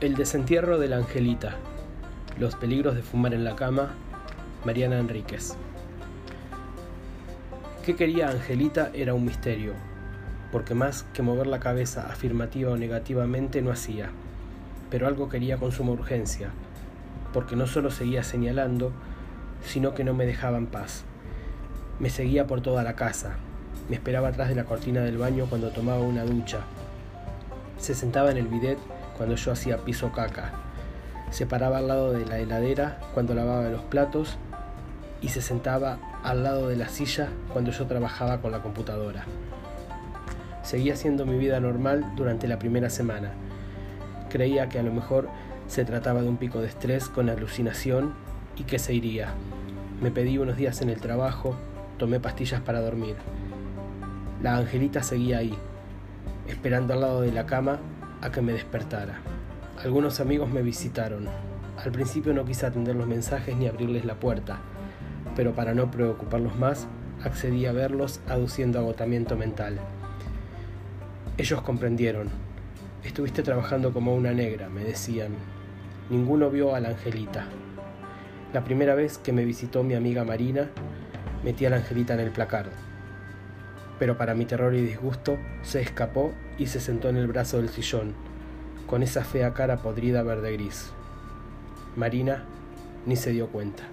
El desentierro de la Angelita. Los peligros de fumar en la cama. Mariana Enríquez. ¿Qué quería Angelita? Era un misterio, porque más que mover la cabeza afirmativa o negativamente no hacía. Pero algo quería con suma urgencia, porque no solo seguía señalando, sino que no me dejaba en paz. Me seguía por toda la casa, me esperaba atrás de la cortina del baño cuando tomaba una ducha. Se sentaba en el bidet cuando yo hacía piso caca. Se paraba al lado de la heladera cuando lavaba los platos y se sentaba al lado de la silla cuando yo trabajaba con la computadora. Seguía haciendo mi vida normal durante la primera semana. Creía que a lo mejor se trataba de un pico de estrés con alucinación y que se iría. Me pedí unos días en el trabajo, tomé pastillas para dormir. La angelita seguía ahí, esperando al lado de la cama a que me despertara. Algunos amigos me visitaron. Al principio no quise atender los mensajes ni abrirles la puerta, pero para no preocuparlos más, accedí a verlos aduciendo agotamiento mental. Ellos comprendieron. Estuviste trabajando como una negra, me decían. Ninguno vio a la angelita. La primera vez que me visitó mi amiga Marina, metí a la angelita en el placard pero para mi terror y disgusto se escapó y se sentó en el brazo del sillón, con esa fea cara podrida verde gris. Marina ni se dio cuenta.